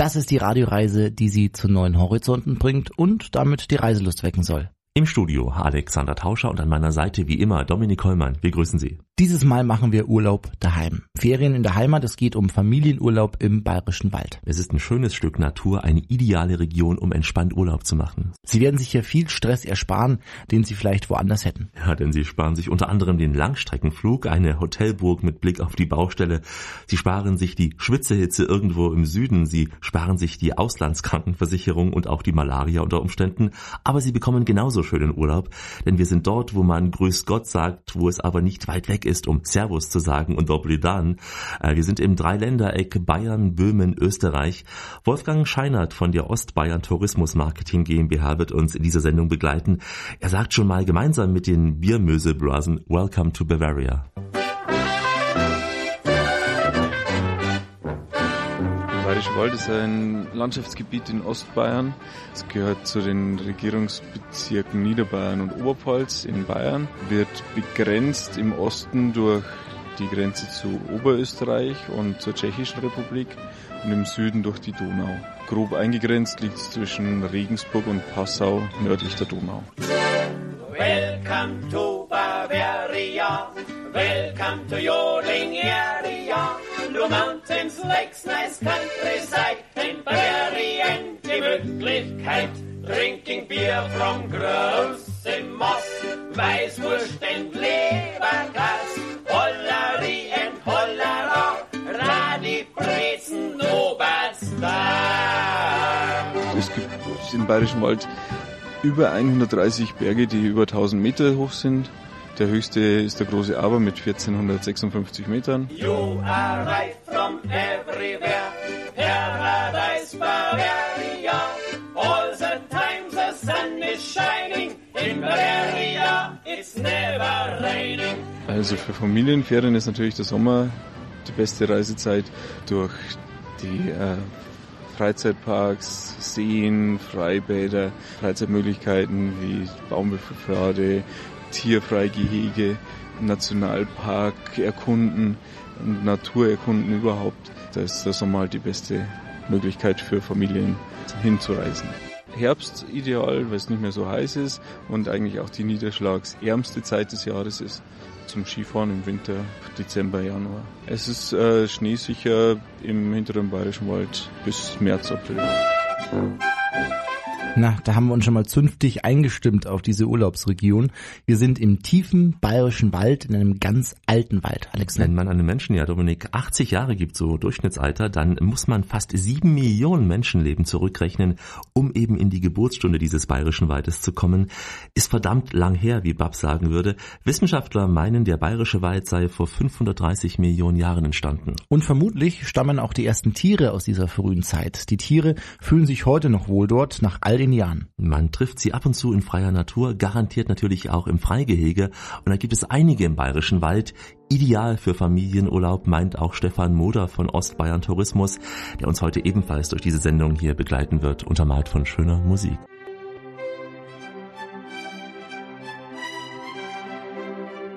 Das ist die Radioreise, die Sie zu neuen Horizonten bringt und damit die Reiselust wecken soll. Im Studio Alexander Tauscher und an meiner Seite wie immer Dominik Hollmann. Wir grüßen Sie. Dieses Mal machen wir Urlaub daheim. Ferien in der Heimat, es geht um Familienurlaub im Bayerischen Wald. Es ist ein schönes Stück Natur, eine ideale Region, um entspannt Urlaub zu machen. Sie werden sich hier viel Stress ersparen, den Sie vielleicht woanders hätten. Ja, denn Sie sparen sich unter anderem den Langstreckenflug, eine Hotelburg mit Blick auf die Baustelle. Sie sparen sich die Schwitzehitze irgendwo im Süden. Sie sparen sich die Auslandskrankenversicherung und auch die Malaria unter Umständen. Aber Sie bekommen genauso schönen Urlaub, denn wir sind dort, wo man Grüß Gott sagt, wo es aber nicht weit weg ist ist, um Servus zu sagen und Doblidan. Äh, wir sind im Dreiländereck Bayern, Böhmen, Österreich. Wolfgang Scheinert von der Ostbayern Tourismus Marketing GmbH wird uns in dieser Sendung begleiten. Er sagt schon mal gemeinsam mit den Biermöselblasen Welcome to Bavaria. Bayerische Wald ist ein Landschaftsgebiet in Ostbayern. Es gehört zu den Regierungsbezirken Niederbayern und Oberpfalz in Bayern, wird begrenzt im Osten durch die Grenze zu Oberösterreich und zur Tschechischen Republik und im Süden durch die Donau. Grob eingegrenzt liegt es zwischen Regensburg und Passau nördlich der Donau. Welcome to Bavaria, welcome to your area. Mountains, Lakes, nice countryside, in Bavarian Gemütlichkeit. Drinking beer from großem Moss, Weißwurst and Lebergas, Hollerie and Hollera, Radi, Brezen, Oberstar. Es gibt im Bayerischen Wald über 130 Berge, die über 1000 Meter hoch sind. Der höchste ist der große Aber mit 1456 Metern. You arrive from everywhere, paradise Bavaria. All the time the sun is shining, in Bavaria it's never raining. Also für Familienferien ist natürlich der Sommer die beste Reisezeit durch die äh, Freizeitparks, Seen, Freibäder, Freizeitmöglichkeiten wie Baumwipfelpfade, Tierfreigehege, Nationalpark erkunden und Natur erkunden überhaupt. Da ist Sommer halt die beste Möglichkeit für Familien hinzureisen. Herbst ideal, weil es nicht mehr so heiß ist und eigentlich auch die niederschlagsärmste Zeit des Jahres ist zum Skifahren im Winter, Dezember, Januar. Es ist äh, schneesicher im hinteren Bayerischen Wald bis März, April. Na, da haben wir uns schon mal zünftig eingestimmt auf diese Urlaubsregion. Wir sind im tiefen bayerischen Wald, in einem ganz alten Wald, Alex. Wenn man einem Menschen, ja Dominik, 80 Jahre gibt, so Durchschnittsalter, dann muss man fast sieben Millionen Menschenleben zurückrechnen, um eben in die Geburtsstunde dieses bayerischen Waldes zu kommen. Ist verdammt lang her, wie Bab sagen würde. Wissenschaftler meinen, der bayerische Wald sei vor 530 Millionen Jahren entstanden. Und vermutlich stammen auch die ersten Tiere aus dieser frühen Zeit. Die Tiere fühlen sich heute noch wohl dort, nach all den Jahren. Man trifft sie ab und zu in freier Natur, garantiert natürlich auch im Freigehege. Und da gibt es einige im Bayerischen Wald. Ideal für Familienurlaub, meint auch Stefan Moder von Ostbayern Tourismus, der uns heute ebenfalls durch diese Sendung hier begleiten wird, untermalt von schöner Musik.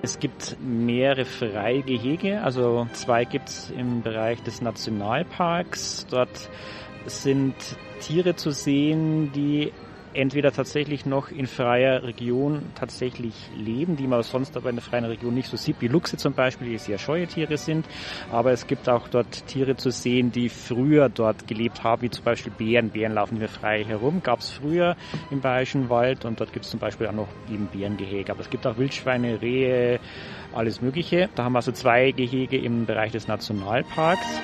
Es gibt mehrere Freigehege, also zwei gibt es im Bereich des Nationalparks. Dort sind Tiere zu sehen, die entweder tatsächlich noch in freier Region tatsächlich leben, die man sonst aber in der freien Region nicht so sieht, wie Luchse zum Beispiel, die sehr scheue Tiere sind. Aber es gibt auch dort Tiere zu sehen, die früher dort gelebt haben, wie zum Beispiel Bären. Bären laufen hier frei herum, gab es früher im Bayerischen Wald und dort gibt es zum Beispiel auch noch eben Bärengehege. Aber es gibt auch Wildschweine, Rehe, alles Mögliche. Da haben wir also zwei Gehege im Bereich des Nationalparks.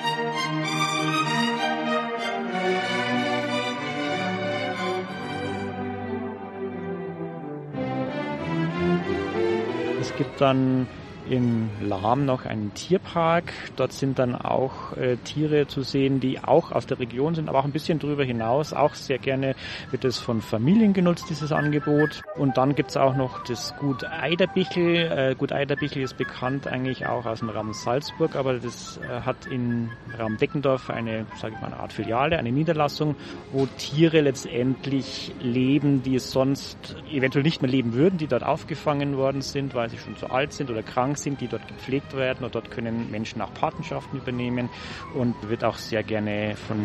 Gibt dann in Lahm noch einen Tierpark. Dort sind dann auch äh, Tiere zu sehen, die auch aus der Region sind, aber auch ein bisschen drüber hinaus. Auch sehr gerne wird es von Familien genutzt, dieses Angebot. Und dann gibt es auch noch das Gut Eiderbichel. Äh, Gut Eiderbichel ist bekannt eigentlich auch aus dem Raum Salzburg, aber das äh, hat in Raum Deckendorf eine, sage ich mal, eine Art Filiale, eine Niederlassung, wo Tiere letztendlich leben, die es sonst eventuell nicht mehr leben würden, die dort aufgefangen worden sind, weil sie schon zu alt sind oder krank sind, die dort gepflegt werden und dort können Menschen auch Patenschaften übernehmen und wird auch sehr gerne von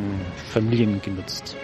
Familien genutzt.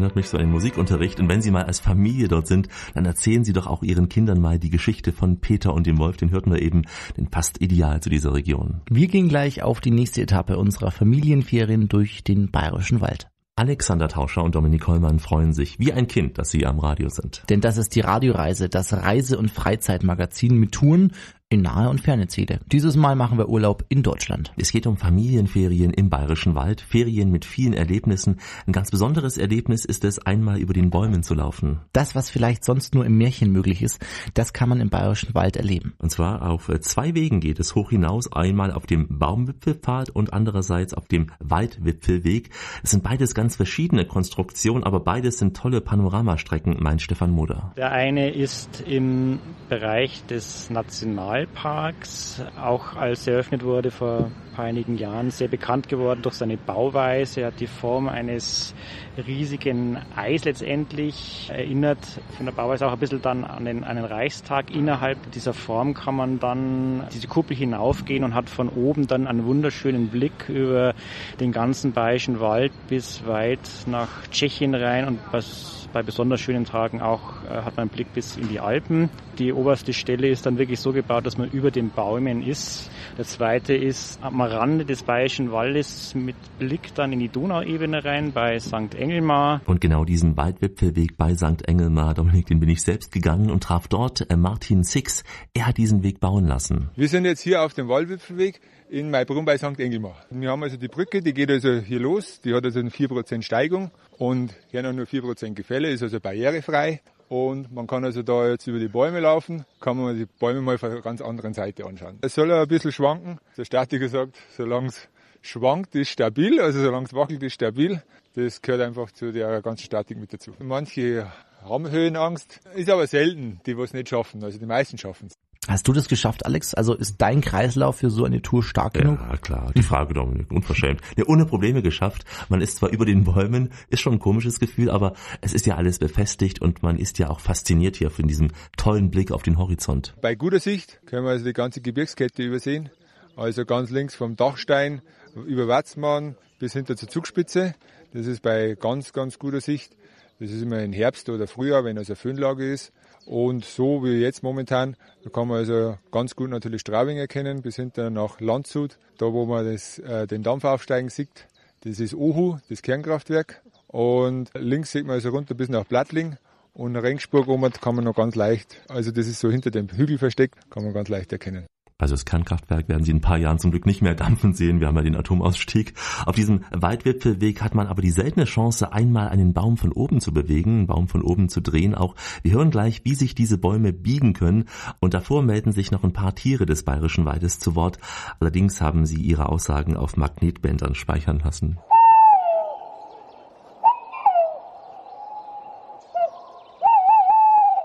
erinnert mich so an den Musikunterricht. Und wenn Sie mal als Familie dort sind, dann erzählen Sie doch auch Ihren Kindern mal die Geschichte von Peter und dem Wolf. Den hörten wir eben, den passt ideal zu dieser Region. Wir gehen gleich auf die nächste Etappe unserer Familienferien durch den Bayerischen Wald. Alexander Tauscher und Dominik Hollmann freuen sich wie ein Kind, dass sie am Radio sind. Denn das ist die Radioreise, das Reise- und Freizeitmagazin mit Touren in nahe und ferne Ziele. Dieses Mal machen wir Urlaub in Deutschland. Es geht um Familienferien im Bayerischen Wald, Ferien mit vielen Erlebnissen. Ein ganz besonderes Erlebnis ist es, einmal über den Bäumen zu laufen. Das, was vielleicht sonst nur im Märchen möglich ist, das kann man im Bayerischen Wald erleben. Und zwar auf zwei Wegen geht es hoch hinaus, einmal auf dem Baumwipfelpfad und andererseits auf dem Waldwipfelweg. Es sind beides ganz verschiedene Konstruktionen, aber beides sind tolle Panoramastrecken, meint Stefan Moder. Der eine ist im Bereich des National Nationalparks, auch als er eröffnet wurde vor einigen Jahren, sehr bekannt geworden durch seine Bauweise. Er hat die Form eines riesigen Eis letztendlich, erinnert von der Bauweise auch ein bisschen dann an den, den Reichstag. Innerhalb dieser Form kann man dann diese Kuppel hinaufgehen und hat von oben dann einen wunderschönen Blick über den ganzen Bayerischen Wald bis weit nach Tschechien rein und was bei besonders schönen Tagen auch äh, hat man einen Blick bis in die Alpen. Die oberste Stelle ist dann wirklich so gebaut, dass man über den Bäumen ist. Der zweite ist am Rande des Bayerischen Waldes mit Blick dann in die Donauebene rein bei St. Engelmar. Und genau diesen Waldwipfelweg bei St. Engelmar, Dominik, den bin ich selbst gegangen und traf dort äh, Martin Six. Er hat diesen Weg bauen lassen. Wir sind jetzt hier auf dem Waldwipfelweg in Maibrunn bei St. Engelmar. Wir haben also die Brücke, die geht also hier los, die hat also eine 4% Steigung und hier noch nur 4% Gefälle, ist also barrierefrei. Und man kann also da jetzt über die Bäume laufen, kann man die Bäume mal von einer ganz anderen Seite anschauen. Es soll ein bisschen schwanken. Der Statiker sagt, solange es schwankt, ist stabil, also solange es wackelt, ist stabil. Das gehört einfach zu der ganzen Statik mit dazu. Manche haben Höhenangst, ist aber selten, die was nicht schaffen. Also die meisten schaffen es. Hast du das geschafft, Alex? Also ist dein Kreislauf für so eine Tour stark ja, genug? Ja, klar. Die Frage, Dominik, unverschämt. Ja, ohne Probleme geschafft. Man ist zwar über den Bäumen, ist schon ein komisches Gefühl, aber es ist ja alles befestigt und man ist ja auch fasziniert hier von diesem tollen Blick auf den Horizont. Bei guter Sicht können wir also die ganze Gebirgskette übersehen. Also ganz links vom Dachstein über Watzmann bis hinter zur Zugspitze. Das ist bei ganz, ganz guter Sicht. Das ist immer im Herbst oder Frühjahr, wenn also Föhnlage ist. Und so wie jetzt momentan, da kann man also ganz gut natürlich Straubing erkennen, bis hinter nach Landshut, da wo man das, äh, den Dampf aufsteigen sieht. Das ist Ohu, das Kernkraftwerk. Und links sieht man also runter bis nach Blattling. Und Rengsburg oben kann man noch ganz leicht, also das ist so hinter dem Hügel versteckt, kann man ganz leicht erkennen. Also das Kernkraftwerk werden Sie in ein paar Jahren zum Glück nicht mehr dampfen sehen. Wir haben ja den Atomausstieg. Auf diesem Waldwipfelweg hat man aber die seltene Chance, einmal einen Baum von oben zu bewegen, einen Baum von oben zu drehen. Auch wir hören gleich, wie sich diese Bäume biegen können. Und davor melden sich noch ein paar Tiere des Bayerischen Waldes zu Wort. Allerdings haben sie ihre Aussagen auf Magnetbändern speichern lassen.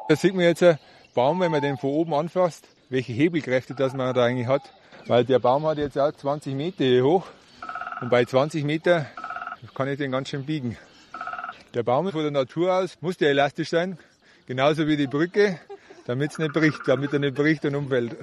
Da sieht man jetzt einen Baum, wenn man den von oben anfasst welche Hebelkräfte das man da eigentlich hat. Weil der Baum hat jetzt auch 20 Meter hier hoch und bei 20 Meter kann ich den ganz schön biegen. Der Baum von der Natur aus muss der elastisch sein, genauso wie die Brücke, damit es nicht bricht, damit er nicht bricht und umfällt.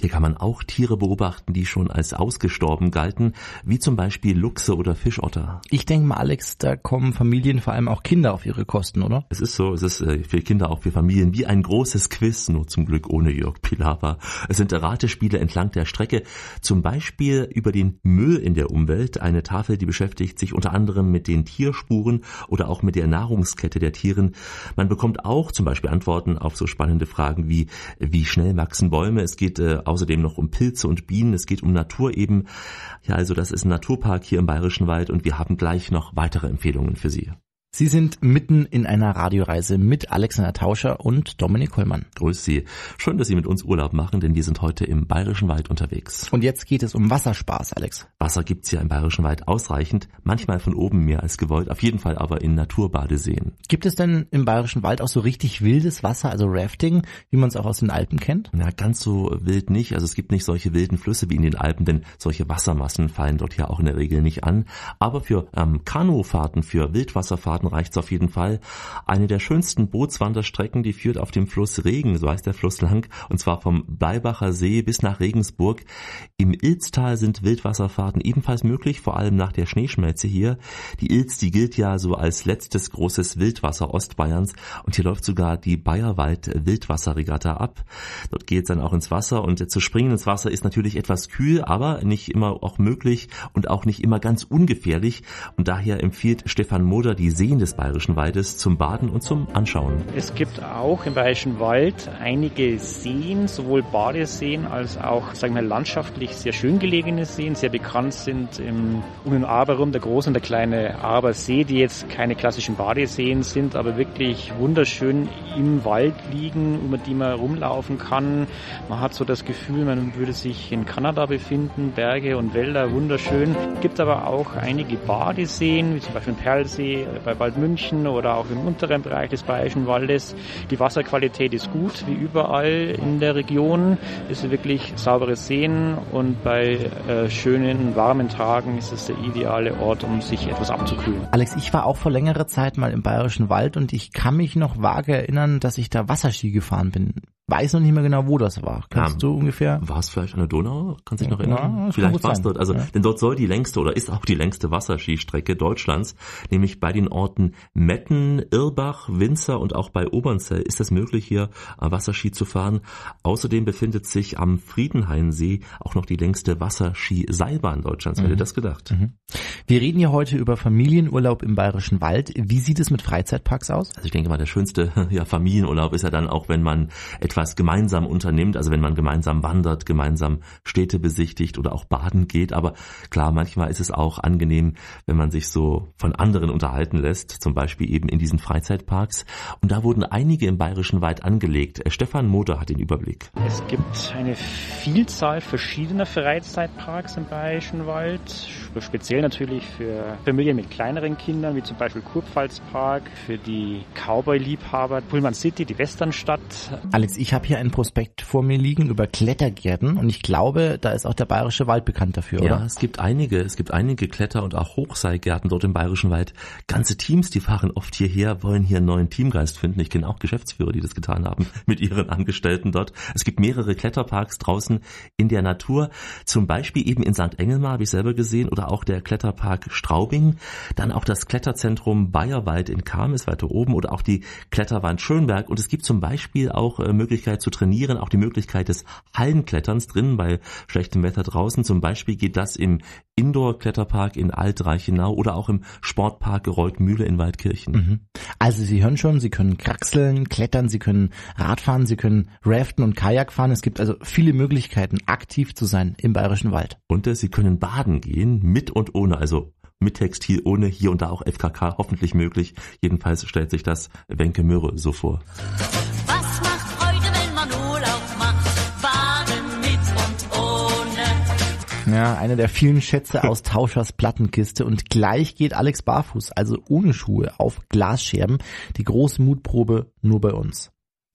Hier kann man auch Tiere beobachten, die schon als ausgestorben galten, wie zum Beispiel Luchse oder Fischotter. Ich denke mal, Alex, da kommen Familien, vor allem auch Kinder auf ihre Kosten, oder? Es ist so, es ist äh, für Kinder, auch für Familien, wie ein großes Quiz, nur zum Glück ohne Jörg Pilawa. Es sind Ratespiele entlang der Strecke, zum Beispiel über den Müll in der Umwelt, eine Tafel, die beschäftigt sich unter anderem mit den Tierspuren oder auch mit der Nahrungskette der Tieren. Man bekommt auch zum Beispiel Antworten auf so spannende Fragen wie, wie schnell wachsen Bäume. Es geht äh, außerdem noch um Pilze und Bienen. Es geht um Natur eben. Ja, also das ist ein Naturpark hier im Bayerischen Wald und wir haben gleich noch weitere Empfehlungen für Sie. Sie sind mitten in einer Radioreise mit Alexander Tauscher und Dominik Hollmann. Grüß Sie. Schön, dass Sie mit uns Urlaub machen, denn wir sind heute im Bayerischen Wald unterwegs. Und jetzt geht es um Wasserspaß, Alex. Wasser gibt's ja im Bayerischen Wald ausreichend, manchmal von oben mehr als gewollt, auf jeden Fall aber in Naturbadeseen. Gibt es denn im Bayerischen Wald auch so richtig wildes Wasser, also Rafting, wie man es auch aus den Alpen kennt? Na, ganz so wild nicht. Also es gibt nicht solche wilden Flüsse wie in den Alpen, denn solche Wassermassen fallen dort ja auch in der Regel nicht an. Aber für ähm, Kanufahrten, für Wildwasserfahrten Bootsfahrten reicht's auf jeden Fall. Eine der schönsten Bootswanderstrecken, die führt auf dem Fluss Regen, so heißt der Fluss lang, und zwar vom Bleibacher See bis nach Regensburg. Im Ilztal sind Wildwasserfahrten ebenfalls möglich, vor allem nach der Schneeschmelze hier. Die Ilz, die gilt ja so als letztes großes Wildwasser Ostbayerns und hier läuft sogar die Bayerwald Wildwasserregatta ab. Dort geht's dann auch ins Wasser und zu springen ins Wasser ist natürlich etwas kühl, aber nicht immer auch möglich und auch nicht immer ganz ungefährlich und daher empfiehlt Stefan Moder die Seen des Bayerischen Waldes zum Baden und zum Anschauen. Es gibt auch im Bayerischen Wald einige Seen, sowohl Badeseen als auch, sagen wir, landschaftlich sehr schön gelegene Seen. Sehr bekannt sind im, um den Aberum der große und der kleine Abersee, die jetzt keine klassischen Badeseen sind, aber wirklich wunderschön im Wald liegen, über die man rumlaufen kann. Man hat so das Gefühl, man würde sich in Kanada befinden, Berge und Wälder wunderschön. Es gibt aber auch einige Badeseen, wie zum Beispiel Perlsee bei Waldmünchen oder auch im unteren Bereich des Bayerischen Waldes. Die Wasserqualität ist gut, wie überall in der Region. Es ist wirklich saubere Seen und bei äh, schönen, warmen Tagen ist es der ideale Ort, um sich etwas abzukühlen. Alex, ich war auch vor längerer Zeit mal im Bayerischen Wald und ich kann mich noch vage erinnern, dass ich da Wasserski gefahren bin weiß noch nicht mehr genau, wo das war. Kannst ja, du ungefähr? War es vielleicht an der Donau? Kannst du dich noch erinnern? Ja, vielleicht war es dort. Also, ja. denn dort soll die längste oder ist auch die längste Wasserskistrecke Deutschlands, nämlich bei den Orten Metten, Irbach, Winzer und auch bei Obernzell ist es möglich, hier Wasserski zu fahren. Außerdem befindet sich am Friedenhainsee auch noch die längste Wasserskiseilbahn Deutschlands. Mhm. Wer hätte das gedacht? Mhm. Wir reden hier heute über Familienurlaub im Bayerischen Wald. Wie sieht es mit Freizeitparks aus? Also ich denke mal, der schönste ja, Familienurlaub ist ja dann auch, wenn man etwas etwas gemeinsam unternimmt, also wenn man gemeinsam wandert, gemeinsam Städte besichtigt oder auch baden geht. Aber klar, manchmal ist es auch angenehm, wenn man sich so von anderen unterhalten lässt, zum Beispiel eben in diesen Freizeitparks. Und da wurden einige im Bayerischen Wald angelegt. Stefan Moder hat den Überblick. Es gibt eine Vielzahl verschiedener Freizeitparks im Bayerischen Wald, speziell natürlich für Familien mit kleineren Kindern, wie zum Beispiel Kurpfalzpark, für die Cowboy-Liebhaber, Pullman City, die Westernstadt. Alex, ich habe hier einen Prospekt vor mir liegen über Klettergärten und ich glaube, da ist auch der Bayerische Wald bekannt dafür, oder? Ja, es gibt einige, es gibt einige Kletter- und auch Hochseilgärten dort im Bayerischen Wald. Ganze Teams, die fahren oft hierher, wollen hier einen neuen Teamgeist finden. Ich kenne auch Geschäftsführer, die das getan haben mit ihren Angestellten dort. Es gibt mehrere Kletterparks draußen in der Natur, zum Beispiel eben in St. Engelmar, habe ich selber gesehen, oder auch der Kletterpark Straubing, dann auch das Kletterzentrum Bayerwald in Kam ist weiter oben oder auch die Kletterwand Schönberg und es gibt zum Beispiel auch äh, Möglichkeit zu trainieren, auch die Möglichkeit des Hallenkletterns drinnen bei schlechtem Wetter draußen. Zum Beispiel geht das im Indoor-Kletterpark in Alt-Reichenau oder auch im Sportpark Geroldmühle in Waldkirchen. Mhm. Also Sie hören schon, Sie können kraxeln, klettern, Sie können Radfahren, Sie können Raften und Kajak fahren. Es gibt also viele Möglichkeiten, aktiv zu sein im Bayerischen Wald. Und äh, Sie können baden gehen, mit und ohne, also mit Textil, ohne hier und da auch FKK hoffentlich möglich. Jedenfalls stellt sich das Wenke Möhre so vor. Ja, einer der vielen Schätze aus Tauschers Plattenkiste und gleich geht Alex barfuß, also ohne Schuhe, auf Glasscherben. Die große Mutprobe nur bei uns.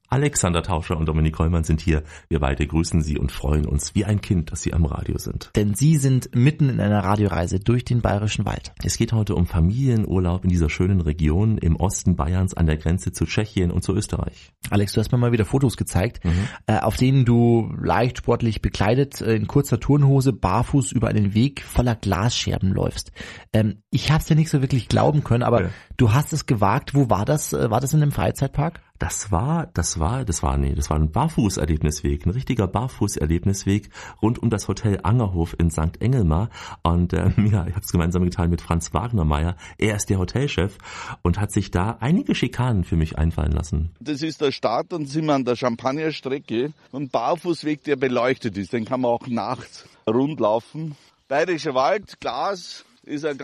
Alexander Tauscher und Dominik Kollmann sind hier. Wir beide grüßen Sie und freuen uns wie ein Kind, dass Sie am Radio sind. Denn Sie sind mitten in einer Radioreise durch den Bayerischen Wald. Es geht heute um Familienurlaub in dieser schönen Region im Osten Bayerns an der Grenze zu Tschechien und zu Österreich. Alex, du hast mir mal wieder Fotos gezeigt, mhm. äh, auf denen du leicht sportlich bekleidet äh, in kurzer Turnhose barfuß über einen Weg voller Glasscherben läufst. Ähm, ich habe es ja nicht so wirklich glauben können, aber ja. du hast es gewagt. Wo war das? Äh, war das in einem Freizeitpark? Das war, das war, das war, nee, das war ein Barfußerlebnisweg, ein richtiger Barfußerlebnisweg rund um das Hotel Angerhof in St. Engelmar. Und äh, ja, ich habe es gemeinsam geteilt mit Franz Wagnermeier. Er ist der Hotelchef und hat sich da einige Schikanen für mich einfallen lassen. Das ist der Start und sind wir an der Champagnerstrecke und Barfußweg, der beleuchtet ist. Den kann man auch nachts rundlaufen. Bayerischer Wald, Glas, ist ein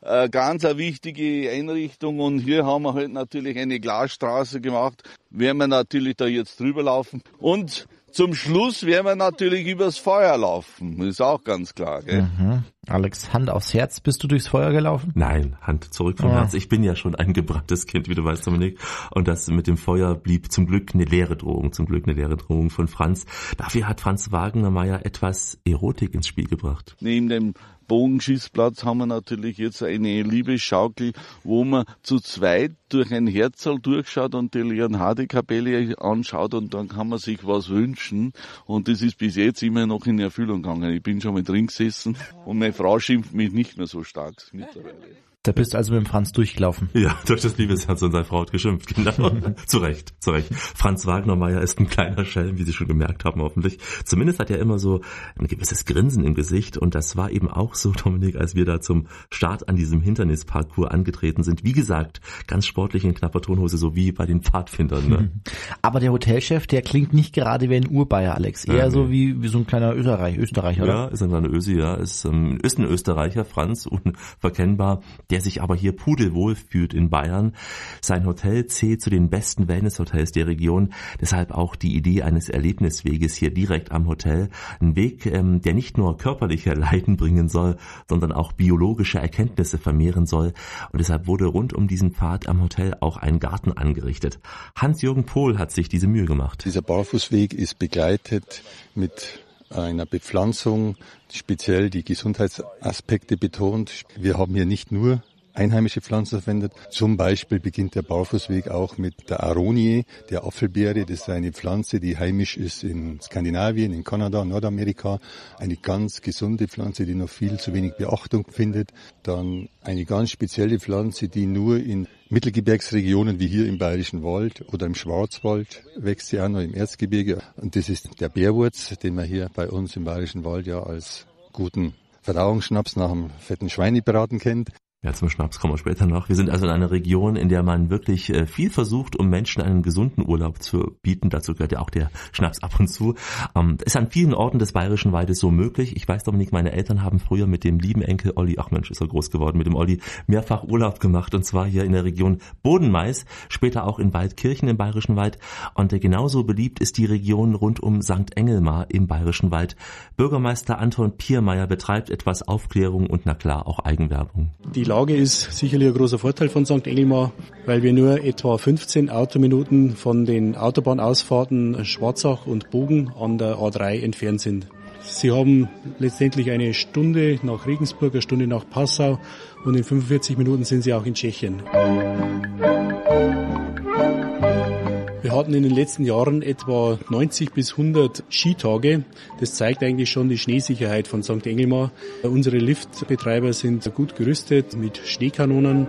äh, ganz eine wichtige Einrichtung und hier haben wir halt natürlich eine Glasstraße gemacht. Werden wir natürlich da jetzt drüber laufen und zum Schluss werden wir natürlich übers Feuer laufen. Ist auch ganz klar. Gell? Mhm. Alex, Hand aufs Herz, bist du durchs Feuer gelaufen? Nein, Hand zurück vom ja. Herz. Ich bin ja schon ein gebranntes Kind, wie du weißt, Dominik. Und das mit dem Feuer blieb zum Glück eine leere Drohung, zum Glück eine leere Drohung von Franz. Dafür hat Franz Wagnermeier etwas Erotik ins Spiel gebracht. Neben dem Bogenschießplatz haben wir natürlich jetzt eine Liebesschaukel, wo man zu zweit durch ein Herzl durchschaut und die Leonhardi-Kapelle anschaut und dann kann man sich was wünschen. Und das ist bis jetzt immer noch in Erfüllung gegangen. Ich bin schon mal drin gesessen und meine Frau schimpft mich nicht mehr so stark mittlerweile. Da bist du also mit dem Franz durchgelaufen. Ja, durch das Liebesherz und seine Frau hat geschimpft, genau. zu Recht, zu Recht. Franz Wagnermeier ist ein kleiner Schelm, wie Sie schon gemerkt haben, hoffentlich. Zumindest hat er immer so ein gewisses Grinsen im Gesicht und das war eben auch so, Dominik, als wir da zum Start an diesem Hindernisparcours angetreten sind. Wie gesagt, ganz sportlich in knapper Tonhose, so wie bei den Pfadfindern. Ne? Aber der Hotelchef, der klingt nicht gerade wie ein Urbayer, Alex. Eher ja, so wie, wie so ein kleiner Österreich, Österreicher, oder? Ja, ist ein kleiner Ösi, ja. Ist, ähm, ist ein Österreicher, Franz, unverkennbar. Der sich aber hier pudelwohl fühlt in Bayern. Sein Hotel zählt zu den besten Wellnesshotels der Region, deshalb auch die Idee eines Erlebnisweges hier direkt am Hotel. Ein Weg, ähm, der nicht nur körperliche Leiden bringen soll, sondern auch biologische Erkenntnisse vermehren soll. Und deshalb wurde rund um diesen Pfad am Hotel auch ein Garten angerichtet. Hans-Jürgen Pohl hat sich diese Mühe gemacht. Dieser Barfußweg ist begleitet mit einer Bepflanzung, speziell die Gesundheitsaspekte betont. Wir haben hier nicht nur einheimische Pflanzen verwendet. Zum Beispiel beginnt der Barfußweg auch mit der Aronie, der Apfelbeere. Das ist eine Pflanze, die heimisch ist in Skandinavien, in Kanada, Nordamerika. Eine ganz gesunde Pflanze, die noch viel zu wenig Beachtung findet. Dann eine ganz spezielle Pflanze, die nur in Mittelgebirgsregionen wie hier im Bayerischen Wald oder im Schwarzwald wächst sie auch noch im Erzgebirge. Und das ist der Bärwurz, den man hier bei uns im Bayerischen Wald ja als guten Verdauungsschnaps nach dem fetten Schweinebraten kennt. Ja, zum Schnaps kommen wir später noch. Wir sind also in einer Region, in der man wirklich äh, viel versucht, um Menschen einen gesunden Urlaub zu bieten. Dazu gehört ja auch der Schnaps ab und zu. Ähm, ist an vielen Orten des Bayerischen Waldes so möglich. Ich weiß Dominik, meine Eltern haben früher mit dem lieben Enkel Olli, ach Mensch, ist er groß geworden, mit dem Olli mehrfach Urlaub gemacht und zwar hier in der Region Bodenmais, später auch in Waldkirchen im Bayerischen Wald. Und äh, genauso beliebt ist die Region rund um St. Engelmar im Bayerischen Wald. Bürgermeister Anton Piermeier betreibt etwas Aufklärung und na klar auch Eigenwerbung. Die Lage ist sicherlich ein großer Vorteil von St. Engelmar, weil wir nur etwa 15 Autominuten von den Autobahnausfahrten Schwarzach und Bogen an der A3 entfernt sind. Sie haben letztendlich eine Stunde nach Regensburg, eine Stunde nach Passau und in 45 Minuten sind Sie auch in Tschechien. Wir hatten in den letzten Jahren etwa 90 bis 100 Skitage. Das zeigt eigentlich schon die Schneesicherheit von St. Engelmar. Unsere Liftbetreiber sind gut gerüstet mit Schneekanonen.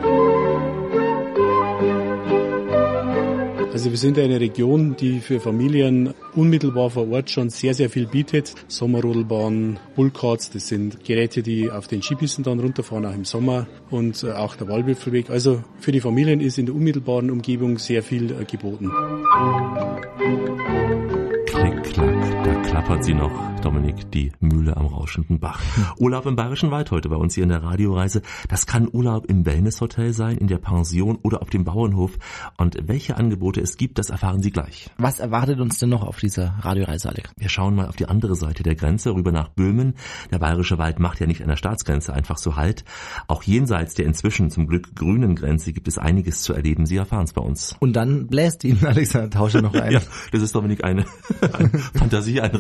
Also wir sind eine Region, die für Familien unmittelbar vor Ort schon sehr, sehr viel bietet. Sommerrodelbahn, Bullkarts, das sind Geräte, die auf den Skipisten dann runterfahren, auch im Sommer und äh, auch der Waldwipfelweg. Also für die Familien ist in der unmittelbaren Umgebung sehr viel äh, geboten. Da klappert sie noch, Dominik, die Mühle am rauschenden Bach. Urlaub im Bayerischen Wald heute bei uns hier in der Radioreise. Das kann Urlaub im Wellnesshotel sein, in der Pension oder auf dem Bauernhof. Und welche Angebote es gibt, das erfahren Sie gleich. Was erwartet uns denn noch auf dieser Radioreise, Alex? Wir schauen mal auf die andere Seite der Grenze, rüber nach Böhmen. Der Bayerische Wald macht ja nicht an der Staatsgrenze einfach so Halt. Auch jenseits der inzwischen zum Glück grünen Grenze gibt es einiges zu erleben. Sie erfahren es bei uns. Und dann bläst Ihnen Alexander Tauscher noch ein. ja, das ist Dominik eine, ein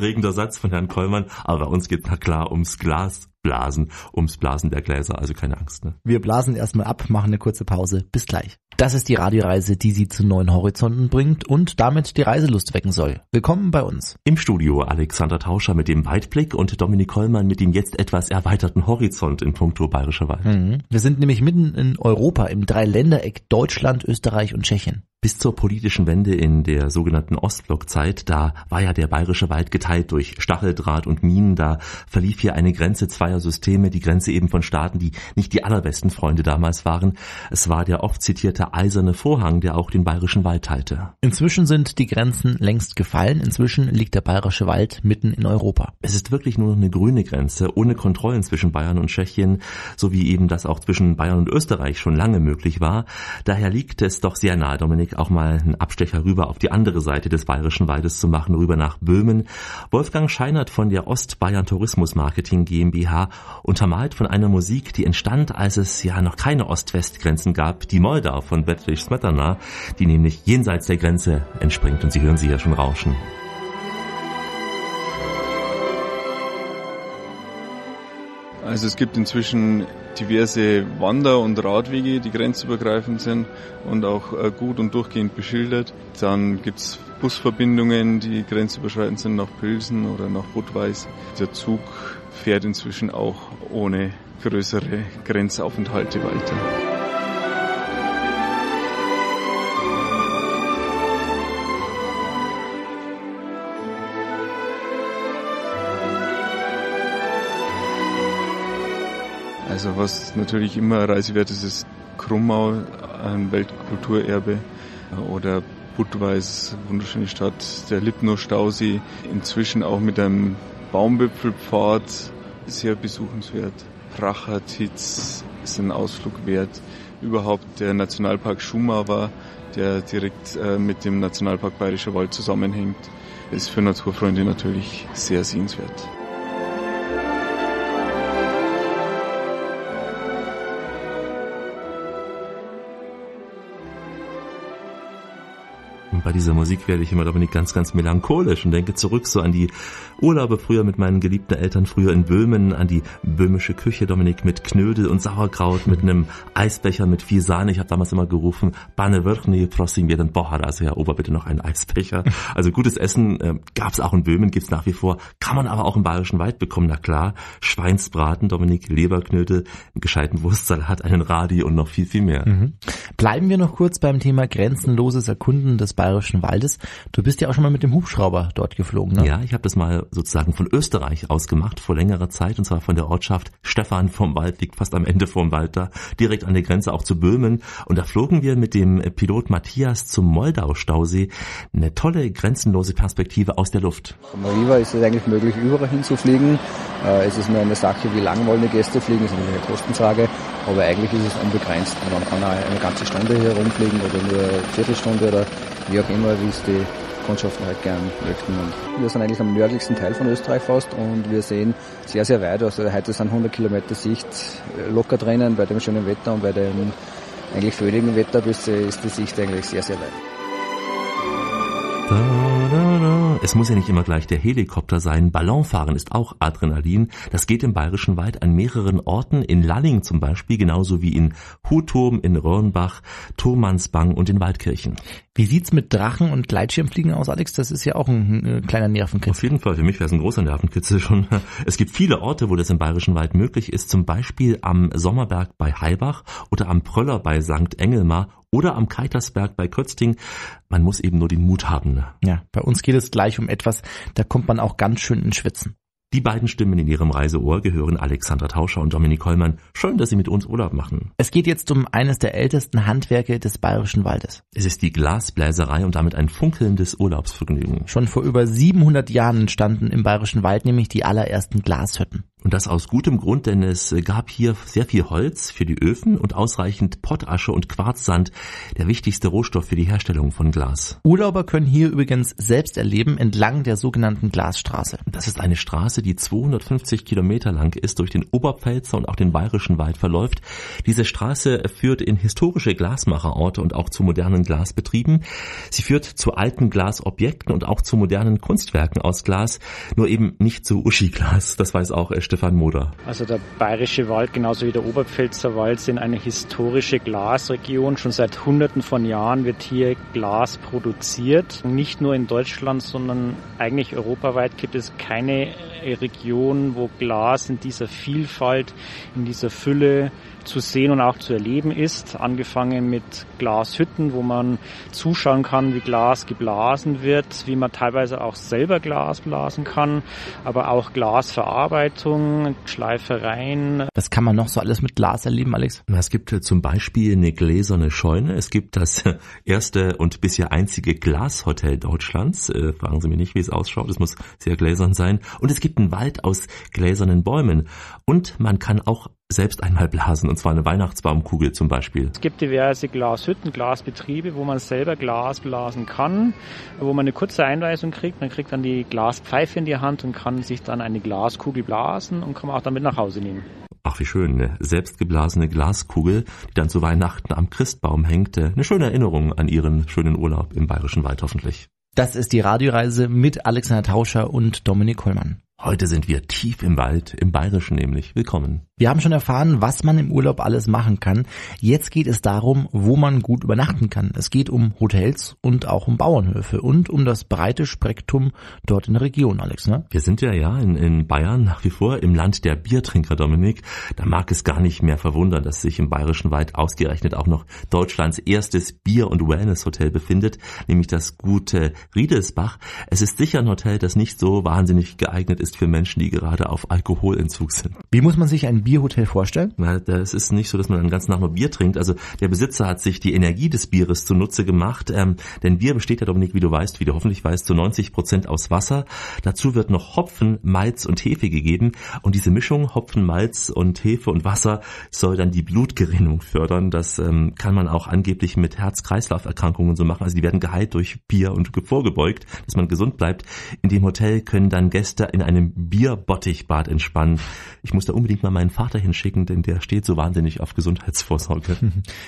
fantasieanregender Satz von Herrn Kollmann. Aber bei uns geht na klar ums Glas blasen, ums Blasen der Gläser, also keine Angst. Ne? Wir blasen erstmal ab, machen eine kurze Pause. Bis gleich. Das ist die Radioreise, die Sie zu neuen Horizonten bringt und damit die Reiselust wecken soll. Willkommen bei uns. Im Studio Alexander Tauscher mit dem Weitblick und Dominik Kollmann mit dem jetzt etwas erweiterten Horizont in puncto Bayerischer Wald. Mhm. Wir sind nämlich mitten in Europa im Dreiländereck Deutschland, Österreich und Tschechien. Bis zur politischen Wende in der sogenannten Ostblockzeit, da war ja der bayerische Wald geteilt durch Stacheldraht und Minen, da verlief hier eine Grenze zweier Systeme, die Grenze eben von Staaten, die nicht die allerbesten Freunde damals waren. Es war der oft zitierte eiserne Vorhang, der auch den bayerischen Wald teilte. Inzwischen sind die Grenzen längst gefallen, inzwischen liegt der bayerische Wald mitten in Europa. Es ist wirklich nur noch eine grüne Grenze, ohne Kontrollen zwischen Bayern und Tschechien, so wie eben das auch zwischen Bayern und Österreich schon lange möglich war. Daher liegt es doch sehr nahe, Dominik, Weg auch mal einen Abstecher rüber auf die andere Seite des Bayerischen Waldes zu machen, rüber nach Böhmen. Wolfgang Scheinert von der Ostbayern Tourismus Marketing GmbH untermalt von einer Musik, die entstand, als es ja noch keine Ost-West-Grenzen gab, die Moldau von Bedřich Smetana, die nämlich jenseits der Grenze entspringt und Sie hören sie ja schon rauschen. Also es gibt inzwischen diverse Wander- und Radwege, die grenzübergreifend sind und auch äh, gut und durchgehend beschildert. Dann gibt's Busverbindungen, die grenzüberschreitend sind nach Pilsen oder nach Budweis. Der Zug fährt inzwischen auch ohne größere Grenzaufenthalte weiter. Also was natürlich immer reisewert ist, ist Krummau, ein Weltkulturerbe oder Budweis, wunderschöne Stadt, der Lipno Stausee, inzwischen auch mit einem Baumwipfelpfad, sehr besuchenswert. Prachertitz ist ein Ausflug wert. Überhaupt der Nationalpark Schumava, der direkt äh, mit dem Nationalpark Bayerischer Wald zusammenhängt, ist für Naturfreunde natürlich sehr sehenswert. Und bei dieser Musik werde ich immer Dominik ganz, ganz melancholisch und denke zurück so an die Urlaube früher mit meinen geliebten Eltern, früher in Böhmen, an die böhmische Küche, Dominik, mit Knödel und Sauerkraut, mit einem Eisbecher mit viel Sahne. Ich habe damals immer gerufen, Bane Wirchni, prosim jeden Bohar, also Herr Ober, bitte noch einen Eisbecher. Also gutes Essen äh, gab es auch in Böhmen, gibt's nach wie vor, kann man aber auch im Bayerischen Wald bekommen, na klar. Schweinsbraten, Dominik, Leberknödel, gescheiten Wurstsalat, einen Radi und noch viel, viel mehr. Mhm. Bleiben wir noch kurz beim Thema grenzenloses Erkunden des Bayerischen Bayerischen Waldes. Du bist ja auch schon mal mit dem Hubschrauber dort geflogen, ne? Ja, ich habe das mal sozusagen von Österreich aus gemacht vor längerer Zeit und zwar von der Ortschaft Stefan vom Wald, liegt fast am Ende vom Wald da, direkt an der Grenze auch zu Böhmen und da flogen wir mit dem Pilot Matthias zum Moldau-Stausee. Eine tolle, grenzenlose Perspektive aus der Luft. Von Mariva ist es eigentlich möglich, überall hinzufliegen. Äh, es ist nur eine Sache, wie lang wollen die Gäste fliegen, das ist eine Kostenfrage, aber eigentlich ist es unbegrenzt. Man kann eine ganze Stunde hier rumfliegen oder nur eine Viertelstunde oder wie auch immer, wie es die Kundschaften halt gern möchten. Und wir sind eigentlich am nördlichsten Teil von Österreich fast und wir sehen sehr, sehr weit. Also heute sind 100 Kilometer Sicht locker drinnen bei dem schönen Wetter und bei dem eigentlich föhnigen Wetter ist die Sicht eigentlich sehr, sehr weit. Es muss ja nicht immer gleich der Helikopter sein. Ballonfahren ist auch Adrenalin. Das geht im Bayerischen Wald an mehreren Orten. In Lalling zum Beispiel, genauso wie in Huturm, in Röhrenbach, Turmansbang und in Waldkirchen. Wie sieht's mit Drachen und Gleitschirmfliegen aus, Alex? Das ist ja auch ein, ein kleiner Nervenkitzel. Auf jeden Fall. Für mich wäre es ein großer Nervenkitzel schon. Es gibt viele Orte, wo das im Bayerischen Wald möglich ist. Zum Beispiel am Sommerberg bei Heibach oder am Pröller bei St. Engelmar oder am Keitersberg bei Kötzting. Man muss eben nur den Mut haben. Ne? Ja, bei uns geht es gleich um etwas, da kommt man auch ganz schön ins Schwitzen. Die beiden Stimmen in ihrem Reiseohr gehören Alexandra Tauscher und Dominik Hollmann. Schön, dass Sie mit uns Urlaub machen. Es geht jetzt um eines der ältesten Handwerke des Bayerischen Waldes. Es ist die Glasbläserei und damit ein funkelndes Urlaubsvergnügen. Schon vor über 700 Jahren entstanden im Bayerischen Wald nämlich die allerersten Glashütten. Und das aus gutem Grund, denn es gab hier sehr viel Holz für die Öfen und ausreichend Pottasche und Quarzsand, der wichtigste Rohstoff für die Herstellung von Glas. Urlauber können hier übrigens selbst erleben entlang der sogenannten Glasstraße. Das ist eine Straße, die 250 Kilometer lang ist, durch den Oberpfälzer und auch den Bayerischen Wald verläuft. Diese Straße führt in historische Glasmacherorte und auch zu modernen Glasbetrieben. Sie führt zu alten Glasobjekten und auch zu modernen Kunstwerken aus Glas, nur eben nicht zu Uschi-Glas. Das weiß auch Stefan Moder. Also der Bayerische Wald genauso wie der Oberpfälzer Wald sind eine historische Glasregion. Schon seit Hunderten von Jahren wird hier Glas produziert. Nicht nur in Deutschland, sondern eigentlich europaweit gibt es keine Region, wo Glas in dieser Vielfalt, in dieser Fülle zu sehen und auch zu erleben ist. Angefangen mit Glashütten, wo man zuschauen kann, wie Glas geblasen wird, wie man teilweise auch selber Glas blasen kann, aber auch Glasverarbeitung, Schleifereien. Was kann man noch so alles mit Glas erleben, Alex? Es gibt zum Beispiel eine gläserne Scheune. Es gibt das erste und bisher einzige Glashotel Deutschlands. Äh, fragen Sie mich nicht, wie es ausschaut. Es muss sehr gläsern sein. Und es gibt einen Wald aus gläsernen Bäumen. Und man kann auch selbst einmal blasen, und zwar eine Weihnachtsbaumkugel zum Beispiel. Es gibt diverse Glashütten, Glasbetriebe, wo man selber Glas blasen kann, wo man eine kurze Einweisung kriegt. Man kriegt dann die Glaspfeife in die Hand und kann sich dann eine Glaskugel blasen und kann man auch damit nach Hause nehmen. Ach, wie schön, eine selbstgeblasene Glaskugel, die dann zu Weihnachten am Christbaum hängt. Eine schöne Erinnerung an Ihren schönen Urlaub im Bayerischen Wald hoffentlich. Das ist die Radioreise mit Alexander Tauscher und Dominik Kollmann. Heute sind wir tief im Wald, im Bayerischen nämlich. Willkommen. Wir haben schon erfahren, was man im Urlaub alles machen kann. Jetzt geht es darum, wo man gut übernachten kann. Es geht um Hotels und auch um Bauernhöfe und um das breite Spektrum dort in der Region, Alex. Ne? Wir sind ja ja in, in Bayern nach wie vor im Land der Biertrinker, Dominik. Da mag es gar nicht mehr verwundern, dass sich im Bayerischen Wald ausgerechnet auch noch Deutschlands erstes Bier- und Wellness-Hotel befindet, nämlich das gute Riedelsbach. Es ist sicher ein Hotel, das nicht so wahnsinnig geeignet ist für Menschen, die gerade auf Alkoholentzug sind. Wie muss man sich ein Bierhotel vorstellen? Na, das ist nicht so, dass man dann ganz nach nur Bier trinkt. Also der Besitzer hat sich die Energie des Bieres zunutze gemacht, ähm, denn Bier besteht ja, Dominik, wie du weißt, wie du hoffentlich weißt, zu 90 Prozent aus Wasser. Dazu wird noch Hopfen, Malz und Hefe gegeben und diese Mischung Hopfen, Malz und Hefe und Wasser soll dann die Blutgerinnung fördern. Das ähm, kann man auch angeblich mit Herz-Kreislauf-Erkrankungen so machen. Also die werden geheilt durch Bier und vorgebeugt, dass man gesund bleibt. In dem Hotel können dann Gäste in einem Bierbottichbad entspannen. Ich muss da unbedingt mal meinen Vater hinschicken, denn der steht so wahnsinnig auf Gesundheitsvorsorge.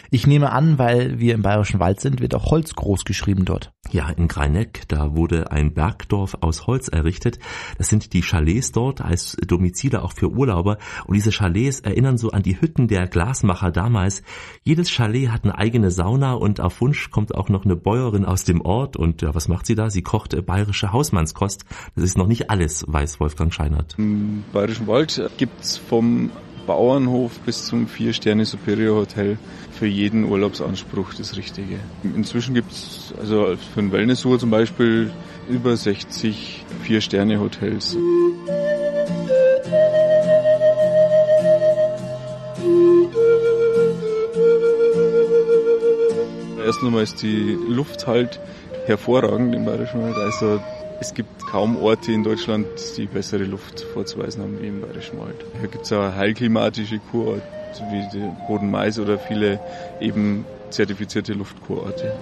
Ich nehme an, weil wir im Bayerischen Wald sind, wird auch Holz groß geschrieben dort. Ja, in Greineck, da wurde ein Bergdorf aus Holz errichtet. Das sind die Chalets dort als Domizile auch für Urlauber. Und diese Chalets erinnern so an die Hütten der Glasmacher damals. Jedes Chalet hat eine eigene Sauna und auf Wunsch kommt auch noch eine Bäuerin aus dem Ort. Und ja, was macht sie da? Sie kocht bayerische Hausmannskost. Das ist noch nicht alles, weiß Wolfgang Scheinert. Im Bayerischen Wald gibt's vom Bauernhof bis zum Vier-Sterne Superior Hotel für jeden Urlaubsanspruch das Richtige. Inzwischen gibt's also für ein Wellnessuhr zum Beispiel über 60 Vier-Sterne-Hotels. Erst einmal ist die Luft halt hervorragend im Bayerischen Wald. Also es gibt kaum Orte in Deutschland, die bessere Luft vorzuweisen haben wie im Bayerischen Wald. Hier gibt es auch heilklimatische Kurorte wie Bodenmais oder viele eben zertifizierte Luftkurorte.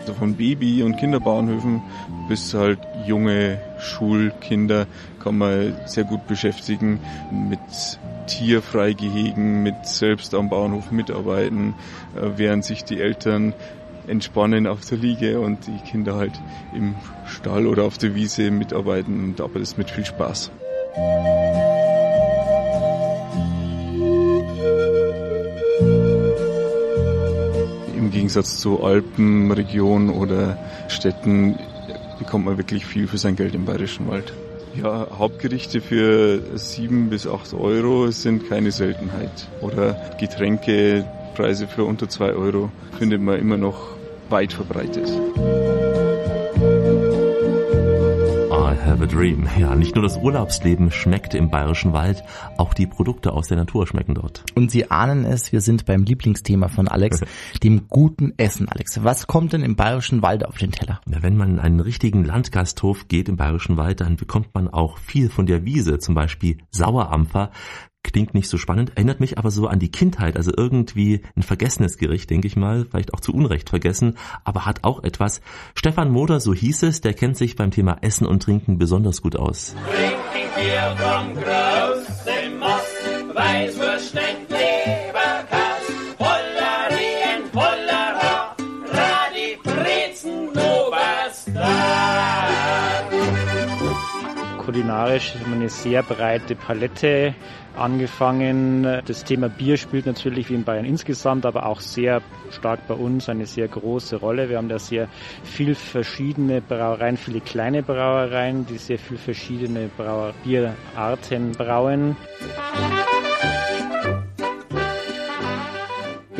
Also von Baby- und Kinderbauernhöfen bis halt junge Schulkinder kann man sehr gut beschäftigen mit Tierfreigehegen, mit selbst am Bauernhof mitarbeiten, äh, während sich die Eltern entspannen auf der Liege und die Kinder halt im Stall oder auf der Wiese mitarbeiten und aber das mit viel Spaß. Im Gegensatz zu Alpenregionen oder Städten bekommt man wirklich viel für sein Geld im Bayerischen Wald. Ja, Hauptgerichte für sieben bis acht Euro sind keine Seltenheit. Oder Getränkepreise für unter zwei Euro findet man immer noch weit verbreitet. Have a dream. Ja, nicht nur das Urlaubsleben schmeckt im Bayerischen Wald, auch die Produkte aus der Natur schmecken dort. Und Sie ahnen es, wir sind beim Lieblingsthema von Alex, dem guten Essen. Alex, was kommt denn im Bayerischen Wald auf den Teller? Ja, wenn man in einen richtigen Landgasthof geht im Bayerischen Wald, dann bekommt man auch viel von der Wiese, zum Beispiel Sauerampfer. Klingt nicht so spannend, erinnert mich aber so an die Kindheit, also irgendwie ein vergessenes Gericht, denke ich mal, vielleicht auch zu Unrecht vergessen, aber hat auch etwas. Stefan Moder, so hieß es, der kennt sich beim Thema Essen und Trinken besonders gut aus. Trinken Kulinarisch ist eine sehr breite Palette angefangen. Das Thema Bier spielt natürlich wie in Bayern insgesamt, aber auch sehr stark bei uns eine sehr große Rolle. Wir haben da sehr viel verschiedene Brauereien, viele kleine Brauereien, die sehr viel verschiedene Brauer Bierarten brauen.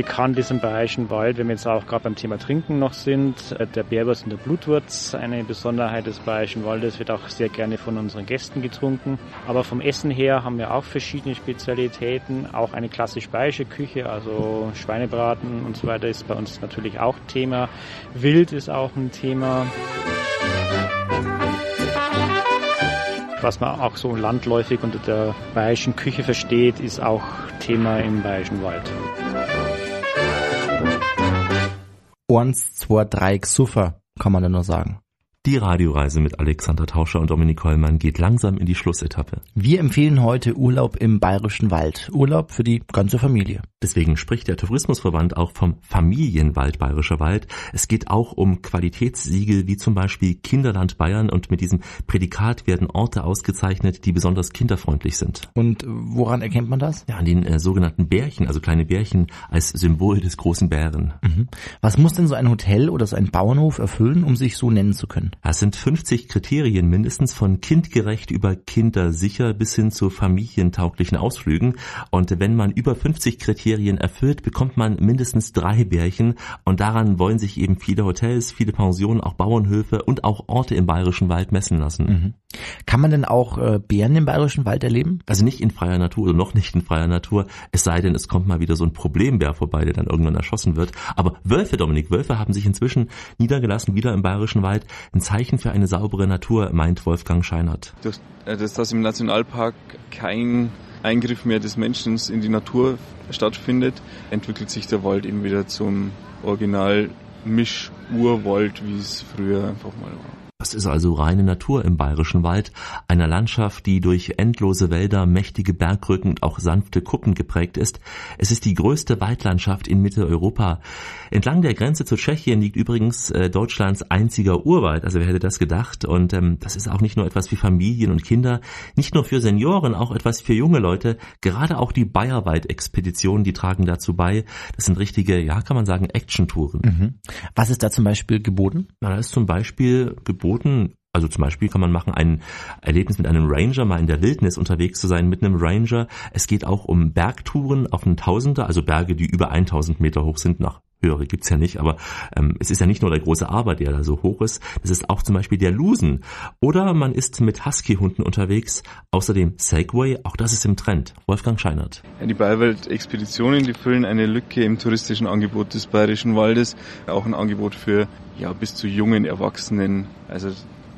Bekannt ist im Bayerischen Wald, wenn wir jetzt auch gerade beim Thema Trinken noch sind, der Bärwurst und der Blutwurz. Eine Besonderheit des Bayerischen Waldes wird auch sehr gerne von unseren Gästen getrunken. Aber vom Essen her haben wir auch verschiedene Spezialitäten. Auch eine klassisch bayerische Küche, also Schweinebraten und so weiter ist bei uns natürlich auch Thema. Wild ist auch ein Thema. Was man auch so landläufig unter der bayerischen Küche versteht, ist auch Thema im Bayerischen Wald. Eins, zwei, drei, Xuffer, kann man da nur sagen. Die Radioreise mit Alexander Tauscher und Dominik Hollmann geht langsam in die Schlussetappe. Wir empfehlen heute Urlaub im Bayerischen Wald. Urlaub für die ganze Familie. Deswegen spricht der Tourismusverband auch vom Familienwald Bayerischer Wald. Es geht auch um Qualitätssiegel wie zum Beispiel Kinderland Bayern und mit diesem Prädikat werden Orte ausgezeichnet, die besonders kinderfreundlich sind. Und woran erkennt man das? Ja, an den äh, sogenannten Bärchen, also kleine Bärchen als Symbol des großen Bären. Mhm. Was muss denn so ein Hotel oder so ein Bauernhof erfüllen, um sich so nennen zu können? Es sind 50 Kriterien mindestens von kindgerecht über kindersicher bis hin zu familientauglichen Ausflügen. Und wenn man über 50 Kriterien erfüllt, bekommt man mindestens drei Bärchen. Und daran wollen sich eben viele Hotels, viele Pensionen, auch Bauernhöfe und auch Orte im Bayerischen Wald messen lassen. Mhm. Kann man denn auch äh, Bären im Bayerischen Wald erleben? Also nicht in freier Natur oder noch nicht in freier Natur. Es sei denn, es kommt mal wieder so ein Problembär vorbei, der dann irgendwann erschossen wird. Aber Wölfe, Dominik, Wölfe haben sich inzwischen niedergelassen, wieder im Bayerischen Wald. Ein Zeichen für eine saubere Natur, meint Wolfgang Scheinert. Durch äh, das, dass im Nationalpark kein Eingriff mehr des Menschen in die Natur stattfindet, entwickelt sich der Wald eben wieder zum Original Misch-Urwald, wie es früher einfach mal war. Das ist also reine Natur im Bayerischen Wald, einer Landschaft, die durch endlose Wälder, mächtige Bergrücken und auch sanfte Kuppen geprägt ist. Es ist die größte Waldlandschaft in Mitteleuropa. Entlang der Grenze zu Tschechien liegt übrigens äh, Deutschlands einziger Urwald, also wer hätte das gedacht? Und ähm, das ist auch nicht nur etwas für Familien und Kinder, nicht nur für Senioren, auch etwas für junge Leute. Gerade auch die Bayerwald-Expeditionen, die tragen dazu bei. Das sind richtige, ja, kann man sagen, Action-Touren. Mhm. Was ist da zum Beispiel geboten? Na, da ist zum Beispiel geboten, also zum Beispiel kann man machen ein Erlebnis mit einem Ranger, mal in der Wildnis unterwegs zu sein mit einem Ranger. Es geht auch um Bergtouren auf einen Tausender, also Berge, die über 1000 Meter hoch sind nach höhere gibt's ja nicht, aber ähm, es ist ja nicht nur der große Aber, der da so hoch ist, das ist auch zum Beispiel der Lusen. Oder man ist mit Husky-Hunden unterwegs, außerdem Segway, auch das ist im Trend. Wolfgang Scheinert. Die Bayerwelt-Expeditionen, die füllen eine Lücke im touristischen Angebot des Bayerischen Waldes, auch ein Angebot für ja bis zu jungen Erwachsenen, also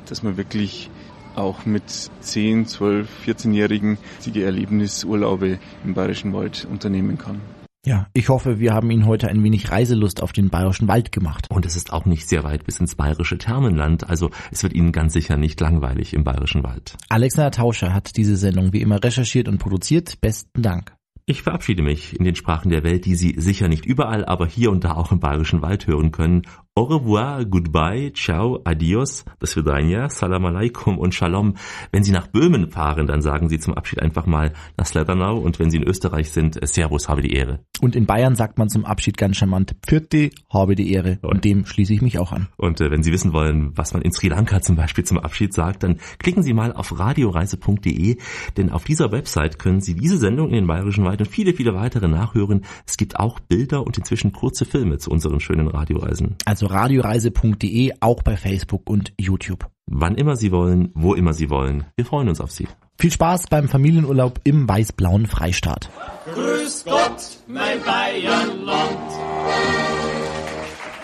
dass man wirklich auch mit 10, 12, 14-Jährigen die Erlebnisurlaube im Bayerischen Wald unternehmen kann. Ja, ich hoffe, wir haben Ihnen heute ein wenig Reiselust auf den Bayerischen Wald gemacht. Und es ist auch nicht sehr weit bis ins bayerische Thermenland, also es wird Ihnen ganz sicher nicht langweilig im Bayerischen Wald. Alexander Tauscher hat diese Sendung wie immer recherchiert und produziert. Besten Dank. Ich verabschiede mich in den Sprachen der Welt, die Sie sicher nicht überall, aber hier und da auch im Bayerischen Wald hören können. Au revoir, goodbye, ciao, adios, das Vidania, salam alaikum und shalom. Wenn Sie nach Böhmen fahren, dann sagen Sie zum Abschied einfach mal nach Sledernau und wenn Sie in Österreich sind, Servus, habe die Ehre. Und in Bayern sagt man zum Abschied ganz charmant Pfirti, habe die Ehre. Und dem schließe ich mich auch an. Und äh, wenn Sie wissen wollen, was man in Sri Lanka zum Beispiel zum Abschied sagt, dann klicken Sie mal auf radioreise.de, denn auf dieser Website können Sie diese Sendung in den Bayerischen Wald und viele, viele weitere nachhören. Es gibt auch Bilder und inzwischen kurze Filme zu unseren schönen Radioreisen. Also radioreise.de, auch bei Facebook und YouTube. Wann immer Sie wollen, wo immer Sie wollen. Wir freuen uns auf Sie. Viel Spaß beim Familienurlaub im weiß-blauen Freistaat. Grüß Gott, mein Bayernland.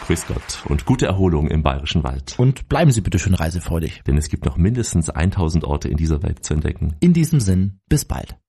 Grüß Gott und gute Erholung im Bayerischen Wald. Und bleiben Sie bitte schön reisefreudig. Denn es gibt noch mindestens 1000 Orte in dieser Welt zu entdecken. In diesem Sinn, bis bald.